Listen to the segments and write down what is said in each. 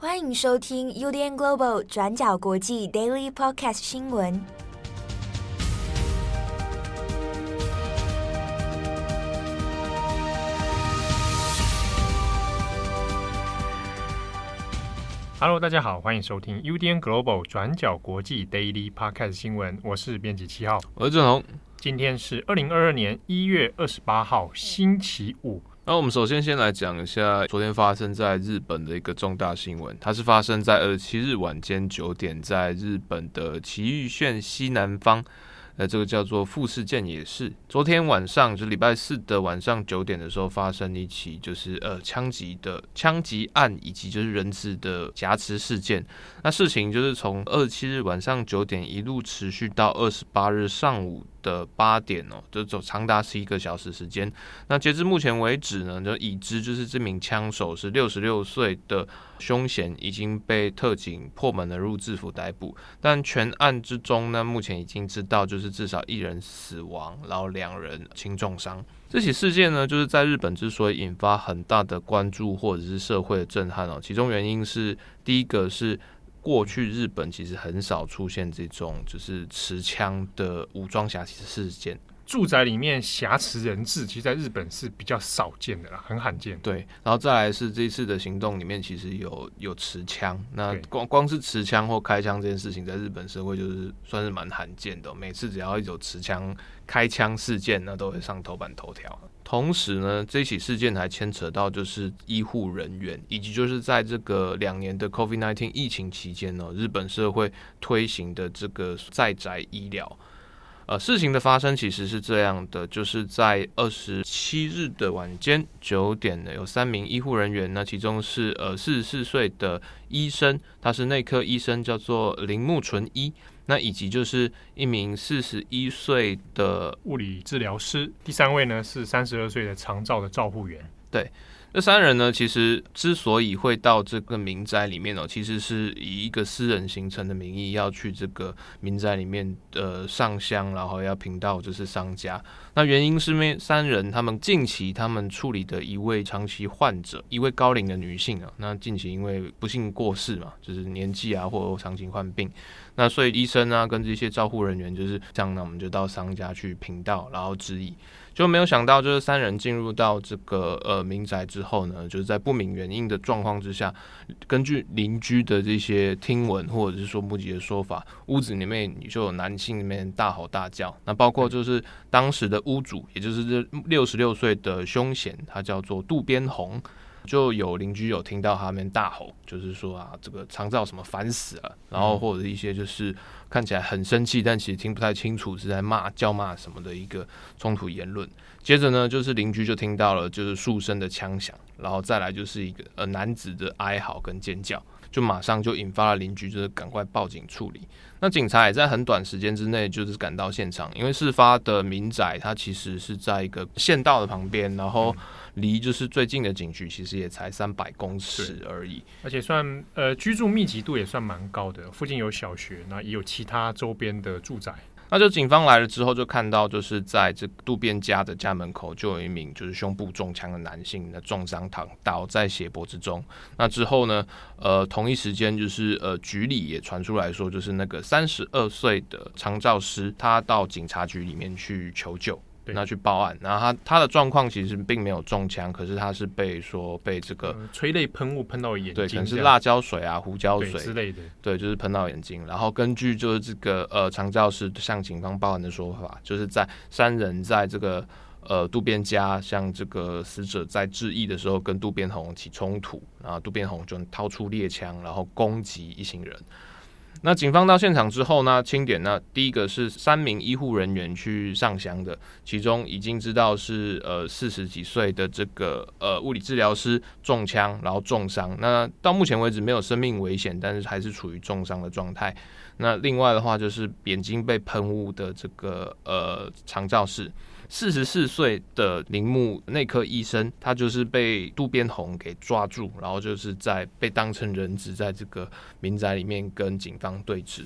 欢迎收听 UDN Global 转角国际 Daily Podcast 新闻。Hello，大家好，欢迎收听 UDN Global 转角国际 Daily Podcast 新闻。我是编辑七号，我是郑红。今天是二零二二年一月二十八号，星期五。那我们首先先来讲一下昨天发生在日本的一个重大新闻，它是发生在二十七日晚间九点，在日本的埼玉县西南方。呃，这个叫做富士见野市。昨天晚上，就礼拜四的晚上九点的时候，发生一起就是呃枪击的枪击案，以及就是人质的挟持事件。那事情就是从二十七日晚上九点一路持续到二十八日上午的八点哦，就走长达十一个小时时间。那截至目前为止呢，就已知就是这名枪手是六十六岁的。凶嫌已经被特警破门而入制服逮捕，但全案之中呢，目前已经知道就是至少一人死亡，然后两人轻重伤。这起事件呢，就是在日本之所以引发很大的关注或者是社会的震撼哦，其中原因是第一个是过去日本其实很少出现这种就是持枪的武装挟持事件。住宅里面挟持人质，其实在日本是比较少见的啦，很罕见。对，然后再来是这一次的行动里面，其实有有持枪。那光光是持枪或开枪这件事情，在日本社会就是算是蛮罕见的。每次只要有持枪开枪事件，那都会上头版头条。同时呢，这起事件还牵扯到就是医护人员，以及就是在这个两年的 COVID-19 疫情期间呢，日本社会推行的这个在宅医疗。呃，事情的发生其实是这样的，就是在二十七日的晚间九点呢，有三名医护人员，那其中是呃四十四岁的医生，他是内科医生，叫做铃木纯一，那以及就是一名四十一岁的物理治疗师，第三位呢是三十二岁的长照的照护员，对。这三人呢，其实之所以会到这个民宅里面哦，其实是以一个私人行程的名义要去这个民宅里面呃上香，然后要凭到就是丧家。那原因是因为三人他们近期他们处理的一位长期患者，一位高龄的女性啊，那近期因为不幸过世嘛，就是年纪啊或者长期患病，那所以医生啊跟这些照护人员就是这样，那我们就到丧家去凭吊，然后致意。就没有想到，就是三人进入到这个呃民宅之后呢，就是在不明原因的状况之下，根据邻居的这些听闻或者是说目击的说法，屋子里面就有男性里面大吼大叫。那包括就是当时的屋主，也就是这六十六岁的凶险，他叫做渡边宏。就有邻居有听到他们大吼，就是说啊，这个长照什么烦死了，然后或者一些就是看起来很生气，但其实听不太清楚是在骂叫骂什么的一个冲突言论。接着呢，就是邻居就听到了就是数声的枪响，然后再来就是一个呃男子的哀嚎跟尖叫。就马上就引发了邻居，就是赶快报警处理。那警察也在很短时间之内就是赶到现场，因为事发的民宅它其实是在一个县道的旁边，然后离就是最近的警局其实也才三百公尺而已，而且算呃居住密集度也算蛮高的，附近有小学，那也有其他周边的住宅。那就警方来了之后，就看到就是在这渡边家的家门口，就有一名就是胸部中枪的男性那重伤躺倒在血泊之中。那之后呢，呃，同一时间就是呃局里也传出来说，就是那个三十二岁的长照师，他到警察局里面去求救。那去报案，然后他他的状况其实并没有中枪，可是他是被说被这个催泪喷雾喷到眼睛，对，可能是辣椒水啊、胡椒水之类的，对，就是喷到眼睛。然后根据就是这个呃常教师向警方报案的说法，就是在三人在这个呃渡边家向这个死者在致意的时候，跟渡边宏起冲突，然后渡边宏就掏出猎枪，然后攻击一行人。那警方到现场之后呢，清点呢，第一个是三名医护人员去上香的，其中已经知道是呃四十几岁的这个呃物理治疗师中枪，然后重伤。那到目前为止没有生命危险，但是还是处于重伤的状态。那另外的话就是眼睛被喷雾的这个呃长照室。四十四岁的铃木内科医生，他就是被渡边宏给抓住，然后就是在被当成人质，在这个民宅里面跟警方对峙。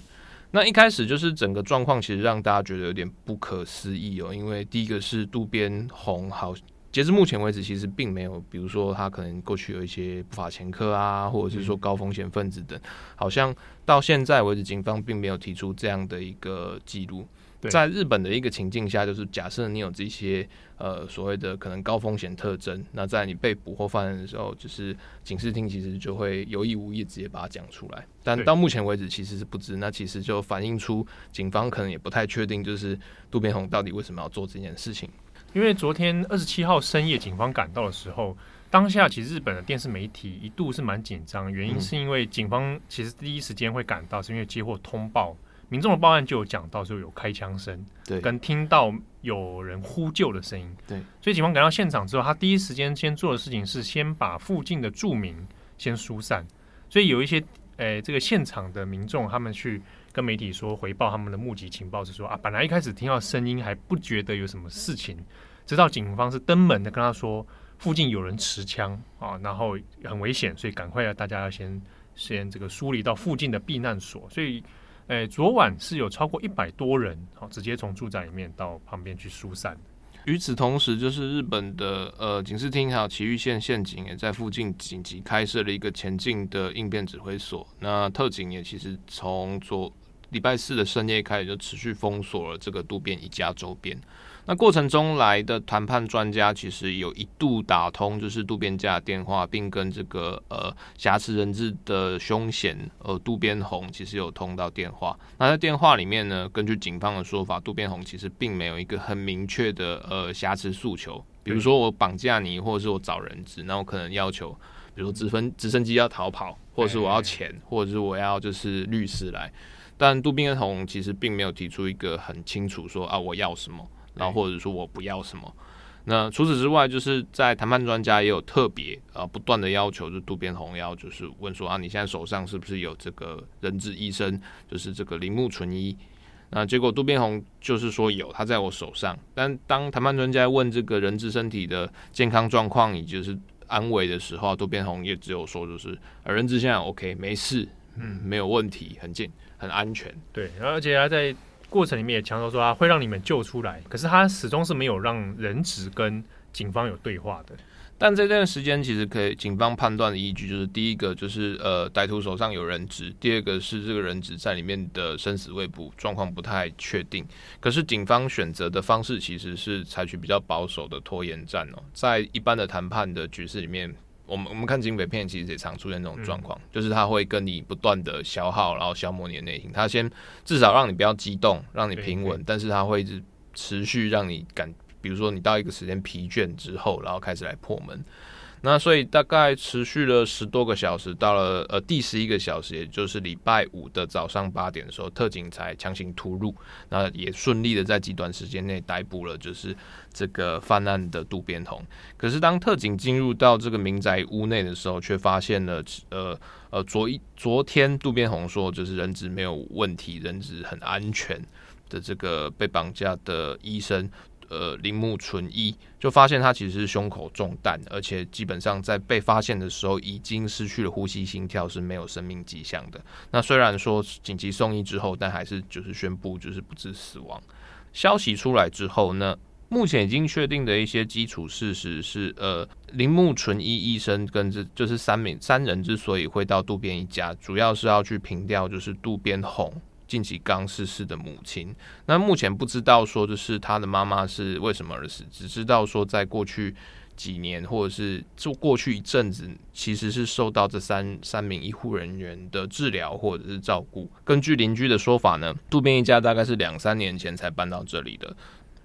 那一开始就是整个状况，其实让大家觉得有点不可思议哦，因为第一个是渡边宏好。截至目前为止，其实并没有，比如说他可能过去有一些不法前科啊，或者是说高风险分子等，好像到现在为止，警方并没有提出这样的一个记录。在日本的一个情境下，就是假设你有这些呃所谓的可能高风险特征，那在你被捕或犯人的时候，就是警视厅其实就会有意无意直接把它讲出来。但到目前为止其实是不知，那其实就反映出警方可能也不太确定，就是渡边宏到底为什么要做这件事情。因为昨天二十七号深夜，警方赶到的时候，当下其实日本的电视媒体一度是蛮紧张，原因是因为警方其实第一时间会赶到，是因为接获通报，民众的报案就有讲到说有开枪声，对，跟听到有人呼救的声音，对，所以警方赶到现场之后，他第一时间先做的事情是先把附近的住民先疏散，所以有一些诶、欸、这个现场的民众他们去。跟媒体说回报他们的目击情报是说啊，本来一开始听到声音还不觉得有什么事情，直到警方是登门的跟他说附近有人持枪啊，然后很危险，所以赶快要大家要先先这个梳理到附近的避难所。所以，诶、昨晚是有超过一百多人好，直接从住宅里面到旁边去疏散。与此同时，就是日本的呃警视厅还有埼玉县县警也在附近紧急开设了一个前进的应变指挥所。那特警也其实从昨礼拜四的深夜开始就持续封锁了这个渡边一家周边。那过程中来的谈判专家其实有一度打通就是渡边家的电话，并跟这个呃挟持人质的凶嫌呃渡边宏其实有通到电话。那在电话里面呢，根据警方的说法，渡边宏其实并没有一个很明确的呃挟持诉求，比如说我绑架你，或者是我找人质，那我可能要求，比如说直升直升机要逃跑，或者是我要钱，或者是我要就是律师来。但渡边宏其实并没有提出一个很清楚说啊我要什么，然后或者说我不要什么。那除此之外，就是在谈判专家也有特别啊不断的要求，就渡边宏要就是问说啊你现在手上是不是有这个人质医生，就是这个铃木纯一。那结果渡边宏就是说有，他在我手上。但当谈判专家问这个人质身体的健康状况以及就是安危的时候，渡边宏也只有说就是人质现在 OK 没事，嗯没有问题，很健。很安全，对，而且他在过程里面也强调说他会让你们救出来，可是他始终是没有让人质跟警方有对话的。但这段时间其实可以警方判断的依据就是，第一个就是呃歹徒手上有人质，第二个是这个人质在里面的生死未卜，状况不太确定。可是警方选择的方式其实是采取比较保守的拖延战哦，在一般的谈判的局势里面。我们我们看警匪片，其实也常出现这种状况，嗯，就是他会跟你不断的消耗，然后消磨你的内心。他先至少让你不要激动，让你平稳，但是他会一直持续让你感，比如说你到一个时间疲倦之后，然后开始来破门。那所以大概持续了十多个小时，到了呃第十一个小时，也就是礼拜五的早上八点的时候，特警才强行突入，那也顺利的在极短时间内逮捕了就是这个犯案的渡边宏。可是当特警进入到这个民宅屋内的时候，却发现了呃呃昨一昨天渡边宏说就是人质没有问题，人质很安全的这个被绑架的医生。呃，铃木纯一就发现他其实是胸口中弹，而且基本上在被发现的时候已经失去了呼吸、心跳，是没有生命迹象的。那虽然说紧急送医之后，但还是就是宣布就是不治死亡。消息出来之后呢，目前已经确定的一些基础事实是，呃，铃木纯一医生跟这就是三名三人之所以会到渡边一家，主要是要去凭吊就是渡边宏。近期刚逝世的母亲，那目前不知道说就是他的妈妈是为什么而死，只知道说在过去几年或者是就过去一阵子，其实是受到这三三名医护人员的治疗或者是照顾。根据邻居的说法呢，渡边一家大概是两三年前才搬到这里的。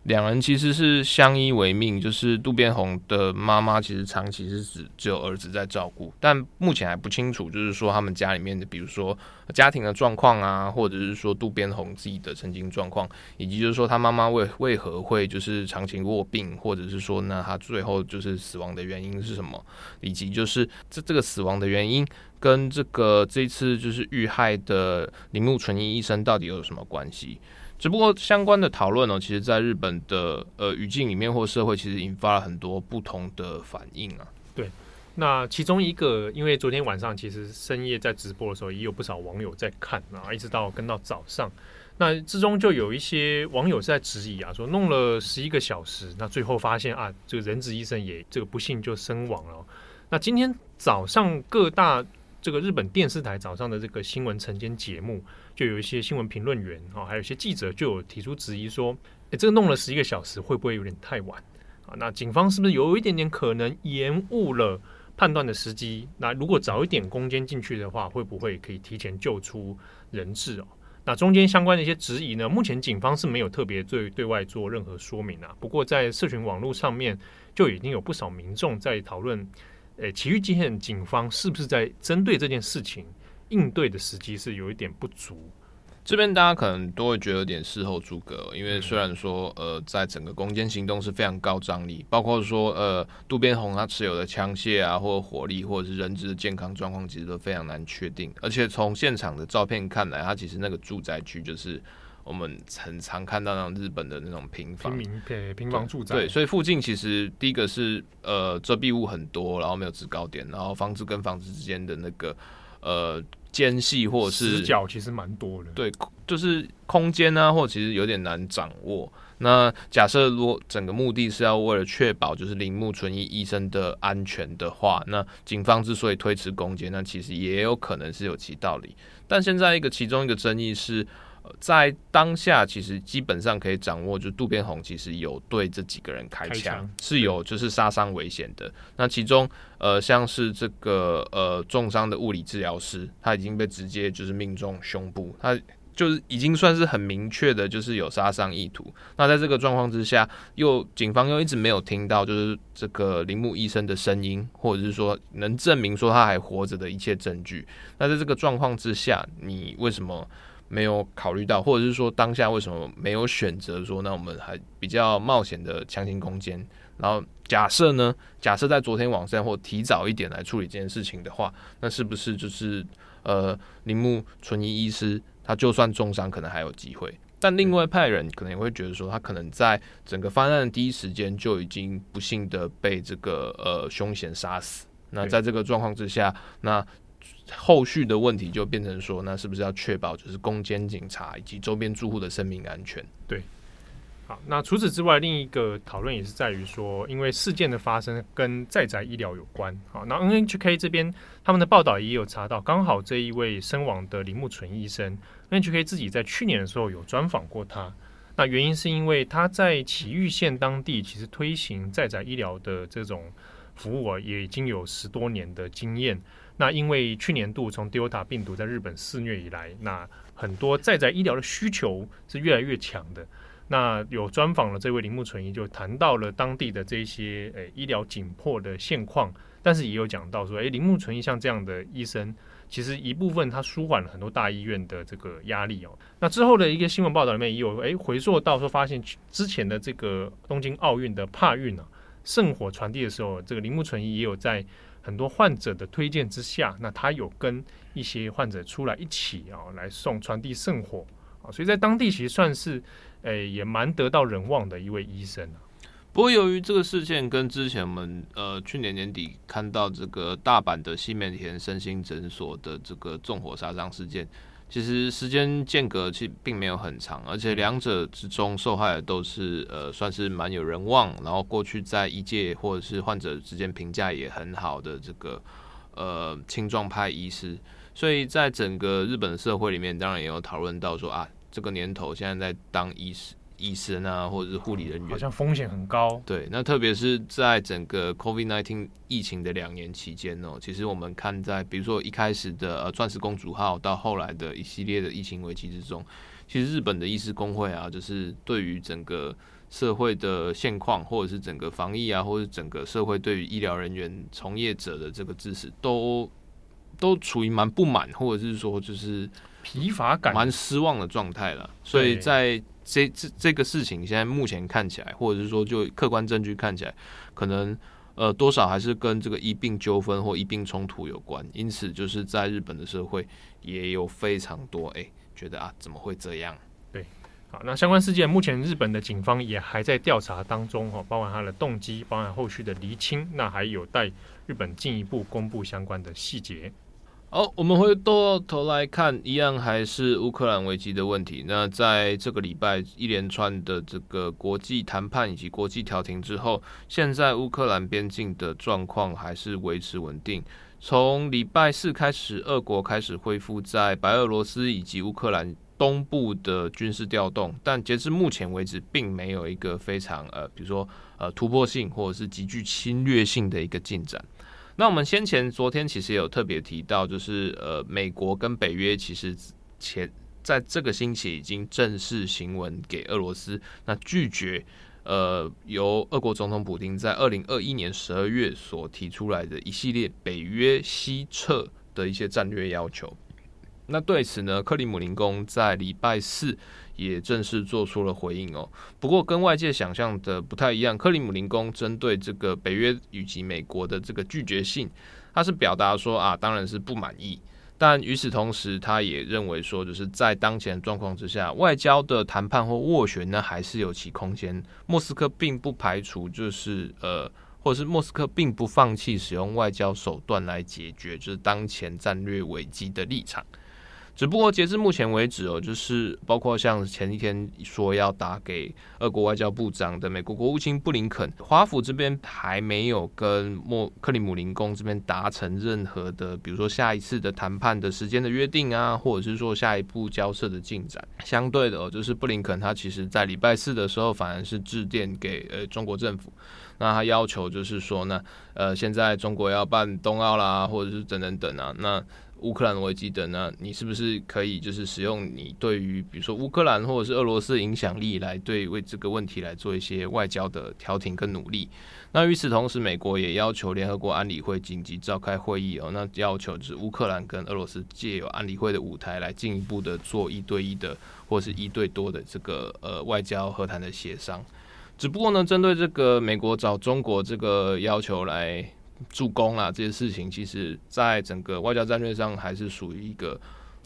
两人其实是相依为命，就是渡边宏的妈妈其实长期是指只有儿子在照顾，但目前还不清楚，就是说他们家里面的，比如说家庭的状况啊，或者是说渡边宏自己的曾经状况，以及就是说他妈妈为为何会就是长期卧病，或者是说呢他最后就是死亡的原因是什么，以及就是这这个死亡的原因跟这个这次就是遇害的铃木纯一医生到底有什么关系？只不过相关的讨论呢，其实在日本的呃语境里面或社会，其实引发了很多不同的反应啊。对，那其中一个，因为昨天晚上其实深夜在直播的时候，也有不少网友在看啊，一直到跟到早上。那之中就有一些网友是在质疑啊，说弄了十一个小时，那最后发现啊，这个人质医生也这个不幸就身亡了。那今天早上各大这个日本电视台早上的这个新闻晨间节目，就有一些新闻评论员啊，还有一些记者就有提出质疑说，诶，这个弄了十一个小时会不会有点太晚啊？那警方是不是有一点点可能延误了判断的时机？那如果早一点攻坚进去的话，会不会可以提前救出人质哦？那中间相关的一些质疑呢，目前警方是没有特别对对外做任何说明啊。不过在社群网络上面，就已经有不少民众在讨论，诶，埼玉县警方是不是在针对这件事情应对的时机是有一点不足。这边大家可能都会觉得有点事后诸葛，因为虽然说呃，在整个攻坚行动是非常高张力，包括说呃渡边宏他持有的枪械啊，或者火力，或者是人质的健康状况，其实都非常难确定。而且从现场的照片看来，他其实那个住宅区就是我们很常看到那种日本的那种平房、平民平房住宅。对，所以附近其实第一个是呃遮蔽物很多，然后没有制高点，然后房子跟房子之间的那个呃。间隙或者是死角其实蛮多的，对，就是空间呢，或者其实有点难掌握。那假设如果整个目的是要为了确保就是铃木纯一医生的安全的话，那警方之所以推迟攻坚，那其实也有可能是有其道理。但现在一个其中一个争议是。在当下，其实基本上可以掌握，就渡边宏其实有对这几个人开枪，开枪是有就是杀伤危险的。那其中，呃，像是这个呃重伤的物理治疗师，他已经被直接就是命中胸部，他就是已经算是很明确的，就是有杀伤意图。那在这个状况之下，又警方又一直没有听到就是这个铃木医生的声音，或者是说能证明说他还活着的一切证据。那在这个状况之下，你为什么？没有考虑到，或者是说当下为什么没有选择说，那我们还比较冒险的强行攻坚？然后假设呢？假设在昨天晚上或提早一点来处理这件事情的话，那是不是就是呃铃木纯一医师他就算重伤可能还有机会？但另外派人可能也会觉得说，他可能在整个方案的第一时间就已经不幸的被这个呃凶嫌杀死。那在这个状况之下，那。后续的问题就变成说，那是不是要确保就是攻坚警察以及周边住户的生命安全？对，好，那除此之外，另一个讨论也是在于说，因为事件的发生跟在宅医疗有关。好，那 NHK 这边他们的报道也有查到，刚好这一位身亡的铃木纯医生，NHK 自己在去年的时候有专访过他。那原因是因为他在埼玉县当地其实推行在宅医疗的这种服务啊，也已经有十多年的经验。那因为去年度从 Delta 病毒在日本肆虐以来，那很多在在医疗的需求是越来越强的。那有专访了这位铃木纯一，就谈到了当地的这些诶、医疗紧迫的现况，但是也有讲到说，诶、铃木纯一像这样的医生，其实一部分他舒缓了很多大医院的这个压力哦。那之后的一个新闻报道里面也有诶、回溯到说，发现之前的这个东京奥运的帕运啊，圣火传递的时候，这个铃木纯一也有在。很多患者的推荐之下，那他有跟一些患者出来一起啊，来送传递圣火啊，所以在当地其实算是诶、也蛮得到人望的一位医生啊。不过由于这个事件跟之前我们呃去年年底看到这个大阪的西门田身心诊所的这个纵火杀伤事件。其实时间间隔其实并没有很长，而且两者之中受害的都是呃算是蛮有人望，然后过去在医界或者是患者之间评价也很好的这个呃青壮派医师，所以在整个日本社会里面，当然也有讨论到说啊，这个年头现在在当医师。医生啊，或者是护理人员，好像风险很高。对，那特别是在整个 COVID-19 疫情的两年期间哦，其实我们看在比如说一开始的呃钻石公主号，到后来的一系列的疫情危机之中，其实日本的医师工会啊，就是对于整个社会的现况，或者是整个防疫啊，或者是整个社会对于医疗人员从业者的这个支持，都都处于蛮不满，或者是说就是疲乏感、蛮失望的状态了。所以在这这这个事情现在目前看起来，或者是说就客观证据看起来，可能呃多少还是跟这个医病纠纷或医病冲突有关。因此，就是在日本的社会也有非常多哎觉得啊怎么会这样？对，好，那相关事件目前日本的警方也还在调查当中哈，包含他的动机，包含后续的厘清，那还有待日本进一步公布相关的细节。好，我们回过头来看，一样还是乌克兰危机的问题。那在这个礼拜一连串的这个国际谈判以及国际调停之后，现在乌克兰边境的状况还是维持稳定。从礼拜四开始，俄国开始恢复在白俄罗斯以及乌克兰东部的军事调动，但截至目前为止，并没有一个非常呃，比如说呃突破性或者是极具侵略性的一个进展。那我们先前昨天其实也有特别提到，就是呃，美国跟北约其实前在这个星期已经正式行文给俄罗斯，那拒绝呃由俄国总统普丁在二零二一年十二月所提出来的一系列北约西撤的一些战略要求。那对此呢，克里姆林宫在礼拜四。也正式做出了回应哦。不过跟外界想象的不太一样，克里姆林宫针对这个北约以及美国的这个拒绝信，他是表达说啊，当然是不满意。但与此同时，他也认为说，就是在当前状况之下，外交的谈判或斡旋呢，还是有其空间。莫斯科并不排除，就是呃，或者是莫斯科并不放弃使用外交手段来解决，就是当前战略危机的立场。只不过截至目前为止哦，就是包括像前一天说要打给俄国外交部长的美国国务卿布林肯，华府这边还没有跟莫克里姆林宫这边达成任何的，比如说下一次的谈判的时间的约定啊，或者是说下一步交涉的进展。相对的哦，就是布林肯他其实在礼拜四的时候反而是致电给呃中国政府，那他要求就是说呢，呃现在中国要办冬奥啦，或者是等等等啊，那。乌克兰危机的呢，你是不是可以就是使用你对于比如说乌克兰或者是俄罗斯的影响力来对为这个问题来做一些外交的调停跟努力？那与此同时，美国也要求联合国安理会紧急召开会议哦，那要求就是乌克兰跟俄罗斯借由安理会的舞台来进一步的做一对一的或是一对多的这个呃外交和谈的协商。只不过呢，针对这个美国找中国这个要求来。助攻啊，这些事情其实在整个外交战略上还是属于一个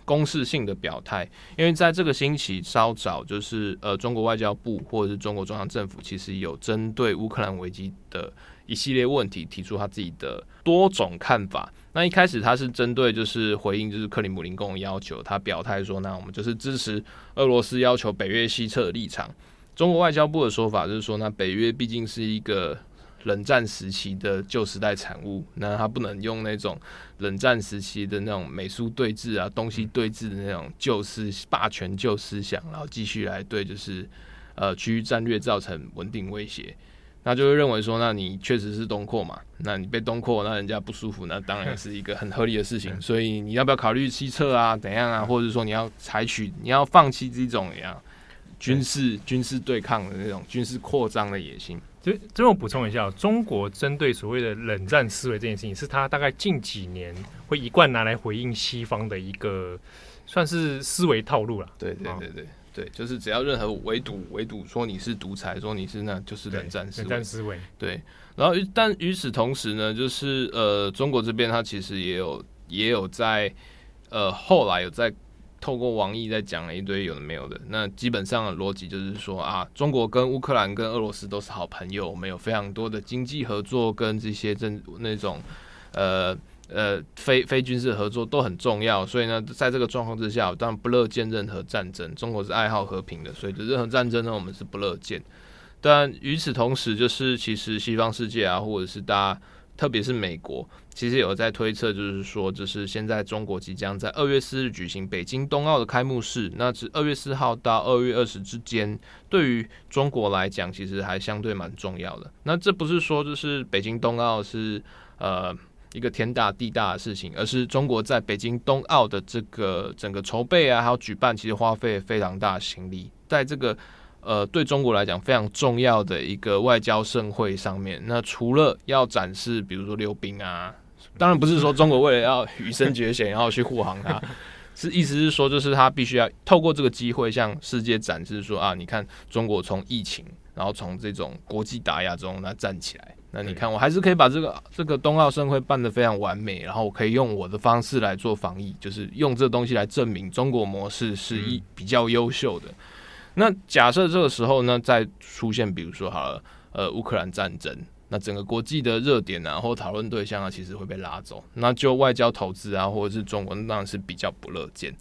公示性的表态，因为在这个星期稍早，就是呃中国外交部或者是中国中央政府，其实有针对乌克兰危机的一系列问题提出他自己的多种看法。那一开始他是针对就是回应就是克里姆林宫的要求，他表态说，那我们就是支持俄罗斯要求北约西撤的立场。中国外交部的说法就是说，那北约毕竟是一个。冷战时期的旧时代产物，那他不能用那种冷战时期的那种美苏对峙啊、东西对峙的那种旧思霸权旧思想，然后继续来对就是呃区域战略造成稳定威胁，那就会认为说，那你确实是东扩嘛，那你被东扩，那人家不舒服，那当然是一个很合理的事情，所以你要不要考虑西撤啊？怎样啊？或者说你要采取你要放弃这种一样军事军事对抗的那种军事扩张的野心？就这我补充一下，中国针对所谓的冷战思维这件事情，是他大概近几年会一贯拿来回应西方的一个算是思维套路了。对对对对对，就是只要任何围堵围堵说你是独裁，说你是那就是冷战思维。冷战思维。对，然后但与此同时呢，就是呃，中国这边他其实也有也有在呃后来有在。透过网易在讲了一堆有的没有的，那基本上的逻辑就是说啊，中国跟乌克兰跟俄罗斯都是好朋友，我们有非常多的经济合作跟这些政那种呃呃非非军事合作都很重要，所以呢，在这个状况之下，当然不乐见任何战争。中国是爱好和平的，所以任何战争呢，我们是不乐见。但与此同时，就是其实西方世界啊，或者是大家。特别是美国，其实有在推测，就是说，就是现在中国即将在二月四日举行北京冬奥的开幕式，那是二月四号到二月二十之间，对于中国来讲，其实还相对蛮重要的。那这不是说就是北京冬奥是呃一个天大地大的事情，而是中国在北京冬奥的这个整个筹备啊，还有举办，其实花费非常大的心力，在这个。呃，对中国来讲非常重要的一个外交盛会上面，那除了要展示，比如说溜冰啊，当然不是说中国为了要羽生结弦，然后去护航它，是意思是说，就是他必须要透过这个机会向世界展示说啊，你看中国从疫情，然后从这种国际打压中那站起来，那你看我还是可以把这个这个冬奥盛会办得非常完美，然后我可以用我的方式来做防疫，就是用这东西来证明中国模式是一比较优秀的。那假设这个时候呢，再出现比如说好了，呃，乌克兰战争，那整个国际的热点啊，或讨论对象啊，其实会被拉走。那就外交投资啊，或者是中国，当然是比较不乐见。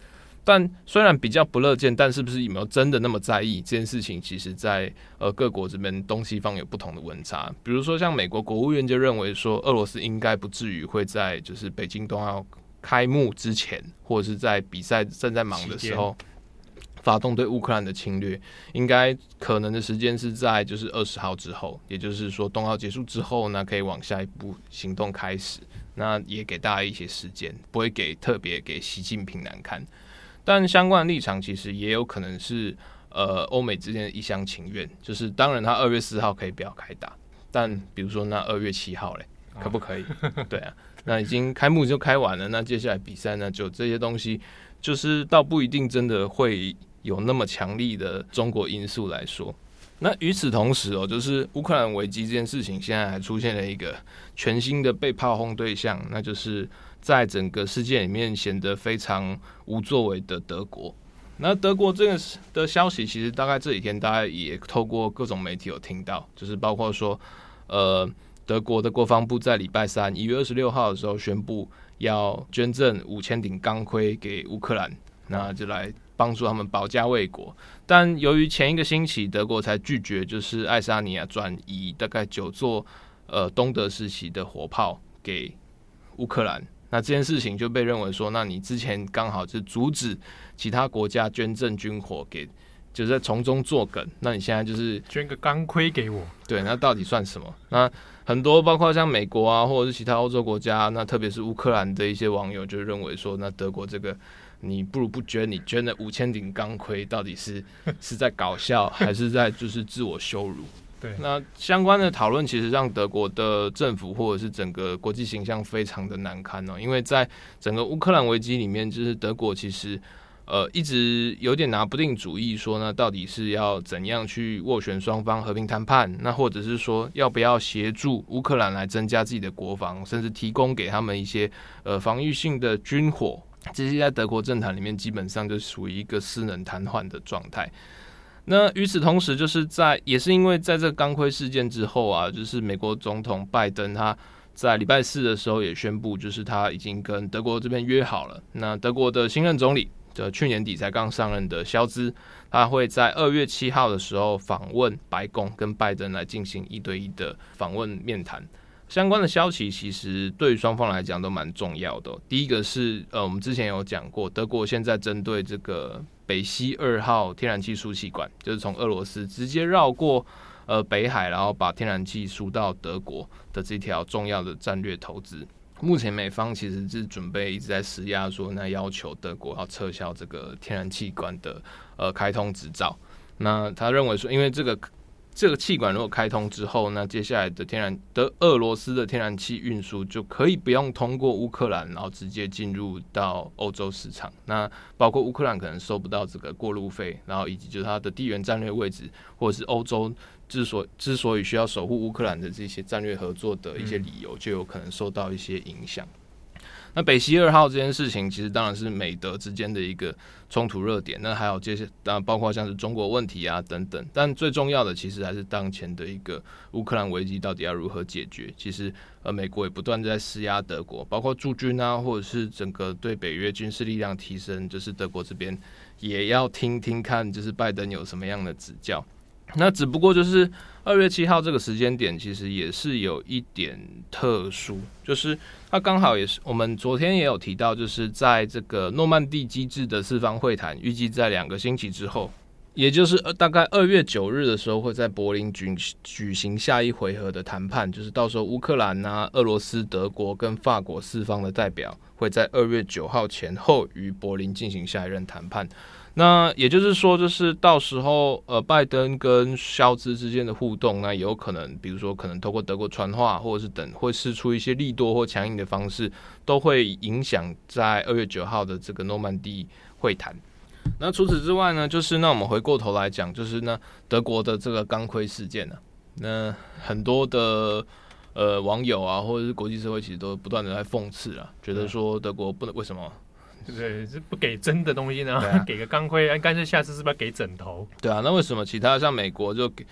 但虽然比较不乐见，但是不是有没有真的那么在意这件事情？其实在，在呃各国这边东西方有不同的温差。比如说，像美国国务院就认为说，俄罗斯应该不至于会在就是北京冬奥开幕之前，或者是在比赛正在忙的时候，发动对乌克兰的侵略。应该可能的时间是在就是二十号之后，也就是说冬奥结束之后呢，可以往下一步行动开始。那也给大家一些时间，不会给特别给习近平难堪。但相关的立场其实也有可能是，呃，欧美之间的一厢情愿，就是当然他二月四号可以不要开打，但比如说那二月七号嘞，可不可以？对啊，那已经开幕就开完了，那接下来比赛呢，就这些东西，就是倒不一定真的会有那么强力的中国因素来说。那与此同时哦，就是乌克兰危机这件事情，现在还出现了一个全新的被炮轰对象，那就是。在整个世界里面显得非常无作为的德国，那德国这个的消息，其实大概这几天大家也透过各种媒体有听到，就是包括说，呃，德国的国防部在礼拜三一月二十六号的时候宣布要捐赠五千顶钢盔给乌克兰，那就来帮助他们保家卫国。但由于前一个星期德国才拒绝，就是爱沙尼亚转移大概九座呃东德时期的火炮给乌克兰。那这件事情就被认为说，那你之前刚好是阻止其他国家捐赠军火给，就是在从中作梗。那你现在就是捐个钢盔给我，对，那到底算什么？那很多包括像美国啊，或者是其他欧洲国家，那特别是乌克兰的一些网友就认为说，那德国这个你不如不捐，你捐了五千顶钢盔，到底是 是在搞笑，还是在就是自我羞辱？对，那相关的讨论其实让德国的政府或者是整个国际形象非常的难堪哦，因为在整个乌克兰危机里面，就是德国其实呃一直有点拿不定主意，说呢到底是要怎样去斡旋双方和平谈判，那或者是说要不要协助乌克兰来增加自己的国防，甚至提供给他们一些呃防御性的军火，这些在德国政坛里面基本上就属于一个私人瘫痪的状态。那与此同时，就是在也是因为在这个钢盔事件之后啊，就是美国总统拜登他在礼拜四的时候也宣布，就是他已经跟德国这边约好了。那德国的新任总理，的去年底才刚上任的肖兹，他会在二月七号的时候访问白宫，跟拜登来进行一对一的访问面谈。相关的消息其实对双方来讲都蛮重要的。第一个是呃，我们之前有讲过，德国现在针对这个。北溪二号天然气输气管就是从俄罗斯直接绕过呃北海，然后把天然气输到德国的这条重要的战略投资。目前美方其实是准备一直在施压，说那要求德国要撤销这个天然气管的呃开通执照。那他认为说，因为这个。这个气管如果开通之后，那接下来的天然的俄罗斯的天然气运输就可以不用通过乌克兰，然后直接进入到欧洲市场。那包括乌克兰可能收不到这个过路费，然后以及就是它的地缘战略位置，或者是欧洲之所 之所以需要守护乌克兰的这些战略合作的一些理由，就有可能受到一些影响。那北溪二号这件事情，其实当然是美德之间的一个冲突热点。那还有这些，当然包括像是中国问题啊等等。但最重要的，其实还是当前的一个乌克兰危机到底要如何解决。其实，呃，美国也不断在施压德国，包括驻军啊，或者是整个对北约军事力量提升，就是德国这边也要听听看，就是拜登有什么样的指教。那只不过就是二月七号这个时间点，其实也是有一点特殊，就是它刚好也是我们昨天也有提到，就是在这个诺曼底机制的四方会谈，预计在两个星期之后，也就是大概二月九日的时候，会在柏林举举行下一回合的谈判，就是到时候乌克兰啊、俄罗斯、德国跟法国四方的代表会在二月九号前后于柏林进行下一任谈判。那也就是说，就是到时候，呃，拜登跟肖兹之间的互动，那有可能，比如说，可能透过德国传话，或者是等会试出一些利多或强硬的方式，都会影响在二月九号的这个诺曼底会谈。那除此之外呢，就是那我们回过头来讲，就是呢，德国的这个钢盔事件呢，那很多的呃网友啊，或者是国际社会，其实都不断的在讽刺啊，觉得说德国不能为什么？对，是不给真的东西呢？啊、给个钢盔，干脆下次是不是要给枕头？对啊，那为什么其他像美国就给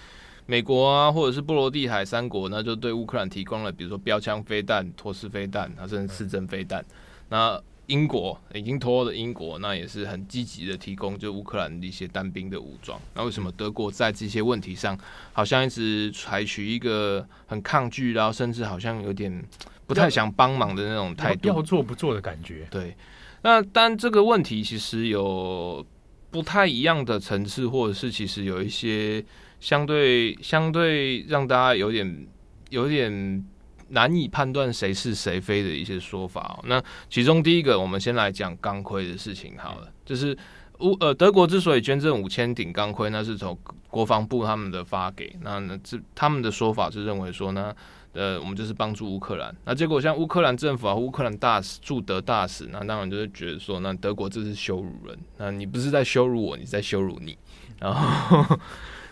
美国啊，或者是波罗的海三国，那就对乌克兰提供了，比如说标枪飞弹、托式飞弹，啊，甚至刺针飞弹。那英国已经脱欧的英国，那也是很积极的提供就乌克兰的一些单兵的武装。那为什么德国在这些问题上，好像一直采取一个很抗拒，然后甚至好像有点不太想帮忙的那种态度，要做不做的感觉？对。那但这个问题其实有不太一样的层次，或者是其实有一些相对相对让大家有点有点。难以判断谁是谁非的一些说法哦。那其中第一个，我们先来讲钢盔的事情好了。就是乌呃德国之所以捐赠五千顶钢盔，那是从国防部他们的发给。那那这他们的说法是认为说呢，呃，我们就是帮助乌克兰。那结果像乌克兰政府啊，乌克兰大使驻德大使，那当然就是觉得说，那德国这是羞辱人。那你不是在羞辱我，你在羞辱你。然后。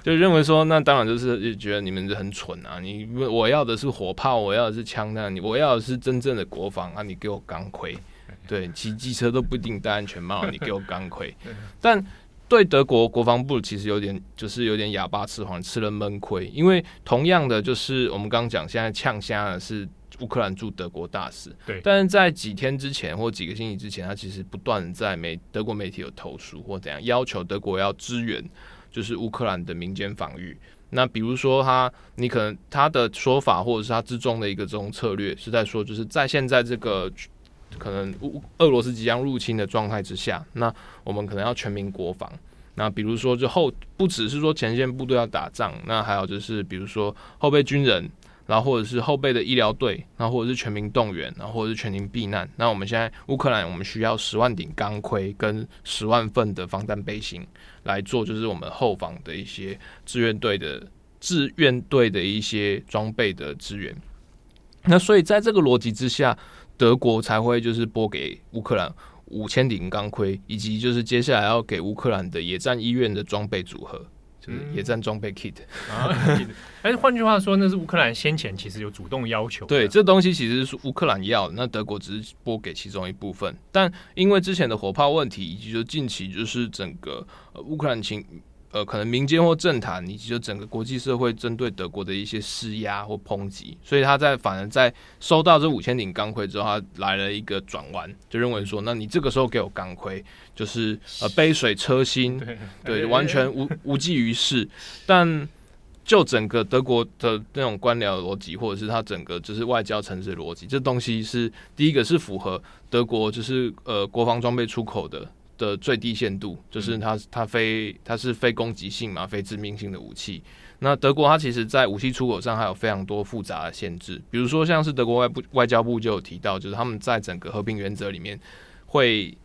就认为说，那当然就是觉得你们很蠢啊！你我要的是火炮，我要的是枪弹，你我要的是真正的国防啊！你给我钢盔，对，骑机车都不一定戴安全帽，你给我钢盔。但对德国国防部其实有点就是有点哑巴吃黄，吃了闷亏。因为同样的，就是我们刚刚讲，现在呛虾的是乌克兰驻德国大使，对。但是在几天之前或几个星期之前，他其实不断在美德国媒体有投诉或怎样，要求德国要支援。就是乌克兰的民间防御。那比如说他，你可能他的说法，或者是他之中的一个这种策略，是在说，就是在现在这个可能乌俄罗斯即将入侵的状态之下，那我们可能要全民国防。那比如说，就后不只是说前线部队要打仗，那还有就是比如说后备军人。然后或者是后备的医疗队，然后或者是全民动员，然后或者是全民避难。那我们现在乌克兰，我们需要十万顶钢盔跟十万份的防弹背心来做，就是我们后方的一些志愿队的志愿队的一些装备的支援。那所以在这个逻辑之下，德国才会就是拨给乌克兰五千顶钢盔，以及就是接下来要给乌克兰的野战医院的装备组合。就是野战装备 kit，哎，换句话说，那是乌克兰先前其实有主动要求。对，这东西其实是乌克兰要的，那德国只是拨给其中一部分。但因为之前的火炮问题，以及就近期就是整个乌克兰情。呃，可能民间或政坛，以及就整个国际社会针对德国的一些施压或抨击，所以他在反而在收到这五千顶钢盔之后，他来了一个转弯，就认为说，那你这个时候给我钢盔，就是呃杯水车薪，对，对，完全无无济于事。但就整个德国的那种官僚逻辑，或者是他整个就是外交层次逻辑，这东西是第一个是符合德国就是呃国防装备出口的。的最低限度就是它，它非它是非攻击性嘛，非致命性的武器。那德国它其实在武器出口上还有非常多复杂的限制，比如说像是德国外部外交部就有提到，就是他们在整个和平原则里面会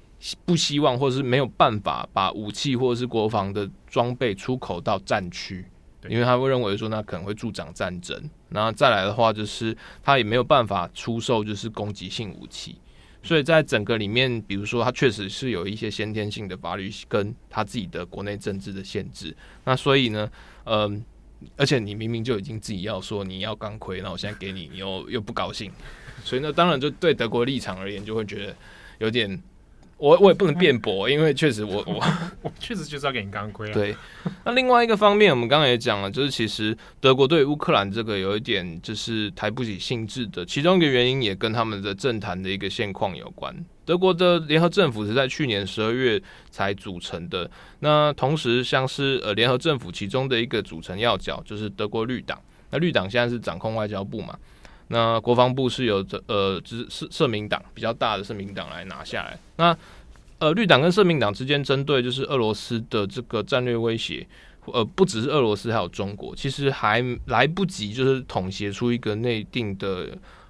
不希望或者是没有办法把武器或者是国防的装备出口到战区，因为他会认为说那可能会助长战争。然后再来的话，就是他也没有办法出售就是攻击性武器。所以在整个里面，比如说，它确实是有一些先天性的法律跟他自己的国内政治的限制。那所以呢，嗯，而且你明明就已经自己要说你要钢盔，那我现在给你，你又又不高兴，所以呢，当然就对德国立场而言，就会觉得有点。我我也不能辩驳，因为确实我我 我确实就是要给你钢盔。对，那另外一个方面，我们刚刚也讲了，就是其实德国对乌克兰这个有一点就是抬不起兴致的，其中一个原因也跟他们的政坛的一个现况有关。德国的联合政府是在去年十二月才组成的，那同时像是呃联合政府其中的一个组成要角就是德国绿党，那绿党现在是掌控外交部嘛。那国防部是由这呃，只是社社民党比较大的社民党来拿下来。那呃，绿党跟社民党之间针对就是俄罗斯的这个战略威胁，呃，不只是俄罗斯，还有中国，其实还来不及就是统协出一个内定的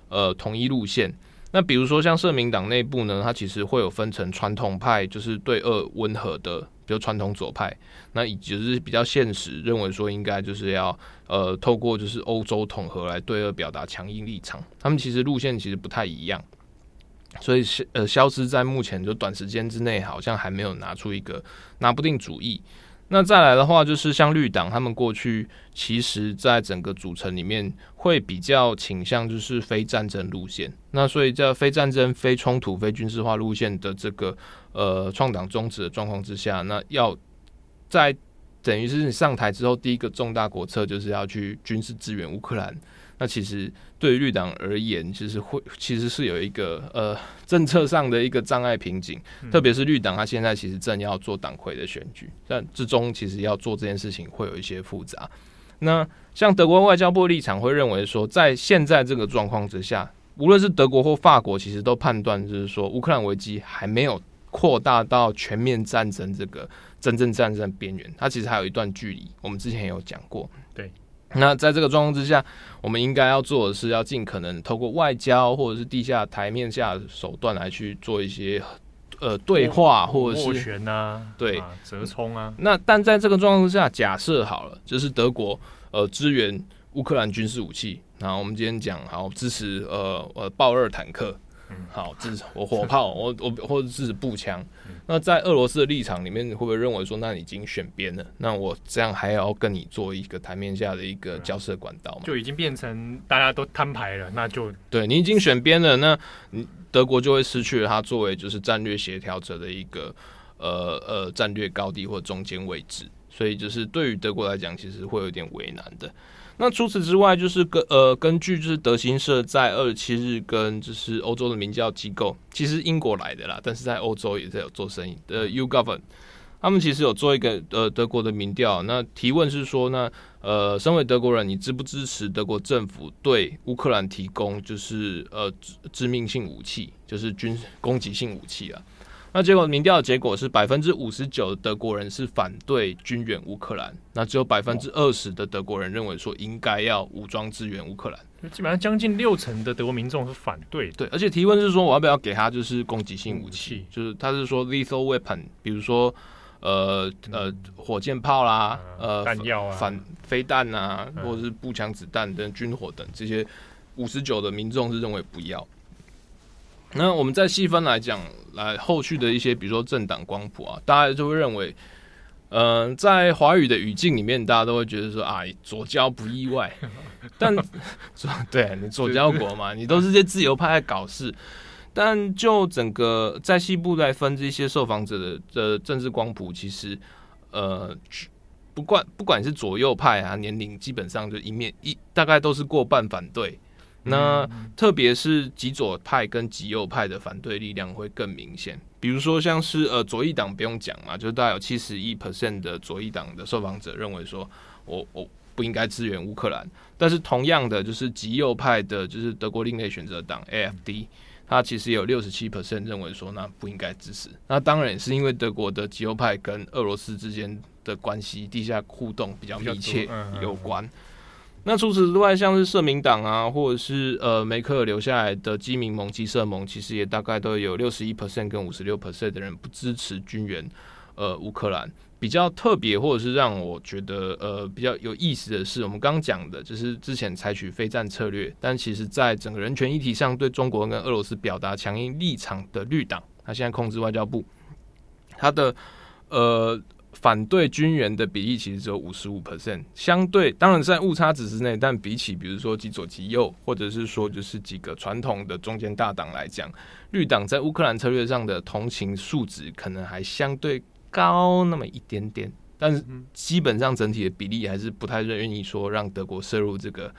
呃统一路线。那比如说像社民党内部呢，它其实会有分成传统派，就是对俄温和的。比如传统左派，那以及是比较现实，认为说应该就是要呃透过就是欧洲统合来对俄表达强硬立场。他们其实路线其实不太一样，所以呃消失在目前就短时间之内好像还没有拿出一个拿不定主意。那再来的话，就是像绿党，他们过去其实在整个组成里面会比较倾向就是非战争路线。那所以在非战争、非冲突、非军事化路线的这个呃创党宗旨的状况之下，那要在等于是你上台之后第一个重大国策就是要去军事支援乌克兰。那其实对于绿党而言，其实会其实是有一个呃政策上的一个障碍瓶颈，特别是绿党，他现在其实正要做党魁的选举，但之中其实要做这件事情会有一些复杂。那像德国外交部立场会认为说，在现在这个状况之下，无论是德国或法国，其实都判断就是说乌克兰危机还没有扩大到全面战争这个真正战争边缘，它其实还有一段距离。我们之前也有讲过，对。那在这个状况之下，我们应该要做的是，要尽可能透过外交或者是地下台面下的手段来去做一些呃对话，或者是斡旋啊，对啊，折冲啊。那但在这个状况之下，假设好了，就是德国呃支援乌克兰军事武器，然后我们今天讲好支持呃呃豹二坦克。好，这是我火炮，我我或者是步枪。那在俄罗斯的立场里面，你会不会认为说，那你已经选边了？那我这样还要跟你做一个台面下的一个交涉管道吗？就已经变成大家都摊牌了，那就对你已经选边了，那你德国就会失去了它作为就是战略协调者的一个呃呃战略高地或中间位置。所以就是对于德国来讲，其实会有点为难的。那除此之外，就是根呃根据就是德新社在二十七日跟就是欧洲的民调机构，其实英国来的啦，但是在欧洲也在有做生意的 U GOVERN 他们其实有做一个呃德国的民调，那提问是说，那呃身为德国人，你支不支持德国政府对乌克兰提供就是呃致命性武器，就是军攻击性武器啊？那结果民调的结果是百分之五十九的德国人是反对军援乌克兰，那只有百分之二十的德国人认为说应该要武装支援乌克兰，基本上将近六成的德国民众是反对。对，而且提问是说我要不要给他就是攻击性武器，就是他是说 lethal weapon，比如说呃呃火箭炮啦，呃弹药啊，反飞弹啊，或者是步枪子弹等军火等这些，五十九的民众是认为不要。那我们再细分来讲，来后续的一些，比如说政党光谱啊，大家就会认为，嗯、呃，在华语的语境里面，大家都会觉得说啊，左交不意外，但对你左交国嘛，你都是些自由派在搞事，但就整个在西部来分这些受访者的的政治光谱，其实呃，不管不管是左右派啊，年龄基本上就一面一大概都是过半反对。那特别是极左派跟极右派的反对力量会更明显，比如说像是呃左翼党不用讲嘛，就是大概有七十一 percent 的左翼党的受访者认为说我我不应该支援乌克兰，但是同样的就是极右派的，就是德国另类选择党 AFD，他其实有六十七 percent 认为说那不应该支持，那当然也是因为德国的极右派跟俄罗斯之间的关系地下互动比较密切有关。那除此之外，像是社民党啊，或者是呃梅克尔留下来的基民盟、基社盟，其实也大概都有六十一 percent 跟五十六 percent 的人不支持军援呃乌克兰。比较特别，或者是让我觉得呃比较有意思的是，我们刚刚讲的就是之前采取非战策略，但其实在整个人权议题上对中国跟俄罗斯表达强硬立场的绿党，他现在控制外交部，他的呃。反对军援的比例其实只有五十五 percent，相对当然在误差值之内，但比起比如说极左极右，或者是说就是几个传统的中间大党来讲，绿党在乌克兰策略上的同情数值可能还相对高那么一点点，但是基本上整体的比例还是不太愿意说让德国涉入这个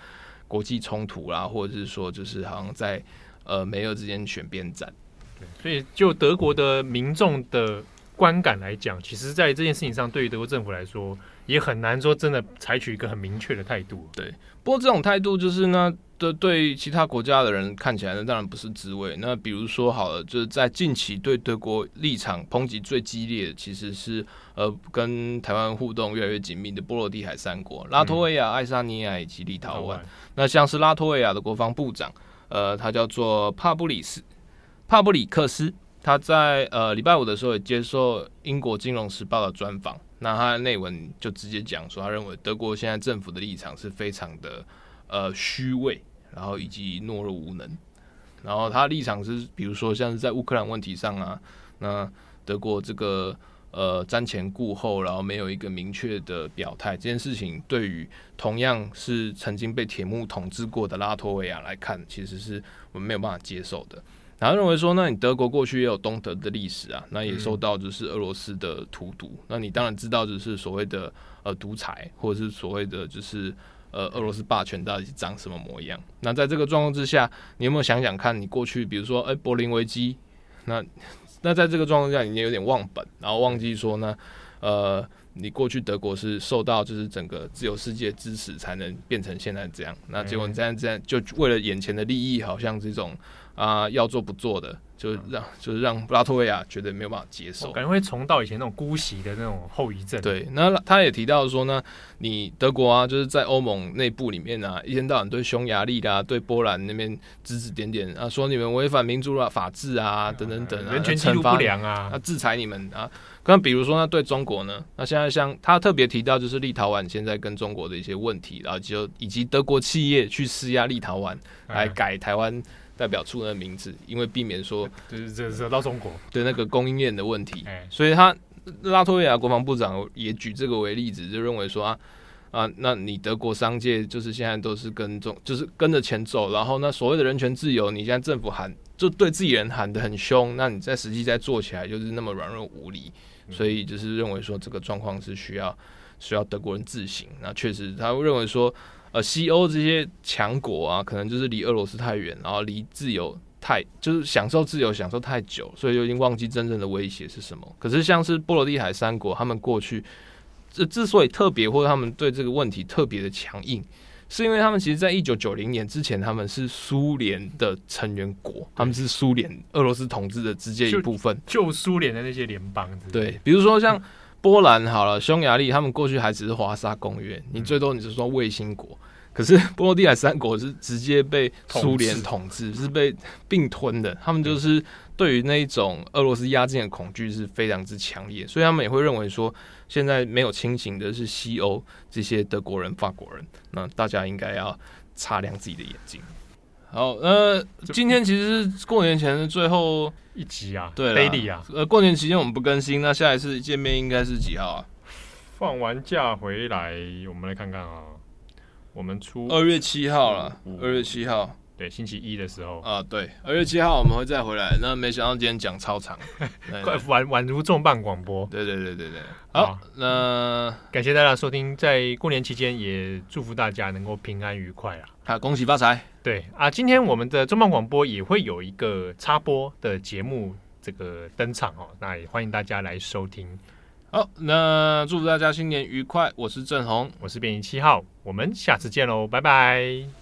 国际冲突啦，或者是说就是好像在呃美俄之间选边站，对，所以就德国的民众的。观感来讲，其实，在这件事情上，对于德国政府来说，也很难说真的采取一个很明确的态度。对，不过这种态度就是呢，对对其他国家的人看起来呢，当然不是滋味。那比如说，好了，就是在近期对德国立场抨击最激烈的，其实是呃，跟台湾互动越来越紧密的波罗的海三国——拉脱维亚、爱沙尼亚以及立陶宛。那像是拉脱维亚的国防部长，呃，他叫做帕布里斯帕布里克斯。他在呃礼拜五的时候也接受英国金融时报的专访，那他的内文就直接讲说，他认为德国现在政府的立场是非常的呃虚伪，然后以及懦弱无能，然后他立场是，比如说像是在乌克兰问题上啊，那德国这个呃瞻前顾后，然后没有一个明确的表态，这件事情对于同样是曾经被铁幕统治过的拉脱维亚来看，其实是我们没有办法接受的。然后认为说，那你德国过去也有东德的历史啊，那也受到就是俄罗斯的荼毒，嗯、那你当然知道就是所谓的呃独裁，或者是所谓的就是呃俄罗斯霸权到底长什么模样。那在这个状况之下，你有没有想想看你过去，比如说哎柏林危机，那那在这个状况下，你也有点忘本，然后忘记说呢，呃。你过去德国是受到就是整个自由世界支持才能变成现在这样，那结果你这样这样就为了眼前的利益，好像这种啊、呃、要做不做的。就是让 就是让拉脱维亚觉得没有办法接受，感觉会重蹈以前那种姑息的那种后遗症。对，那他也提到说呢，你德国啊，就是在欧盟内部里面啊，一天到晚对匈牙利啦、对波兰那边指指点点啊，说你们违反民主啊、法治啊等等等啊，人权记录不良啊，啊制裁你们啊。那比如说呢，对中国呢，那现在像他特别提到就是立陶宛现在跟中国的一些问题，然后就以及德国企业去施压立陶宛来改台湾。代表处的名字，因为避免说就是这惹到中国对那个供应链的问题，所以他拉脱维亚国防部长也举这个为例子，就认为说啊啊，那你德国商界就是现在都是跟中，就是跟着钱走，然后那所谓的人权自由，你现在政府喊就对自己人喊得很凶，那你在实际在做起来就是那么软弱无力，所以就是认为说这个状况是需要需要德国人自省。那确实他会认为说。呃，西欧这些强国啊，可能就是离俄罗斯太远，然后离自由太，就是享受自由享受太久，所以就已经忘记真正的威胁是什么。可是像是波罗的海三国，他们过去这之所以特别，或者他们对这个问题特别的强硬，是因为他们其实在一九九零年之前，他们是苏联的成员国，他们是苏联俄罗斯统治的直接一部分，就苏联的那些联邦。对，比如说像。波兰好了，匈牙利他们过去还只是华沙公约，你最多你是说卫星国，可是 波罗的海三国是直接被苏联统治，是被并吞的。他们就是对于那一种俄罗斯压境的恐惧是非常之强烈，所以他们也会认为说，现在没有清醒的是西欧这些德国人、法国人，那大家应该要擦亮自己的眼睛。好，呃，今天其实是过年前的最后一集啊，对，daily 啊，呃，过年期间我们不更新，那下一次见面应该是几号啊？放完假回来，我们来看看啊，我们出二月七号了，二月七号。对，星期一的时候啊，对，二月七号我们会再回来。那没想到今天讲超长，快宛宛如重磅广播。对对对对对，好，好那感谢大家收听，在过年期间也祝福大家能够平安愉快啊！好，恭喜发财。对啊，今天我们的重磅广播也会有一个插播的节目这个登场哦，那也欢迎大家来收听。好，那祝福大家新年愉快。我是郑红，我是编辑七号，我们下次见喽，拜拜。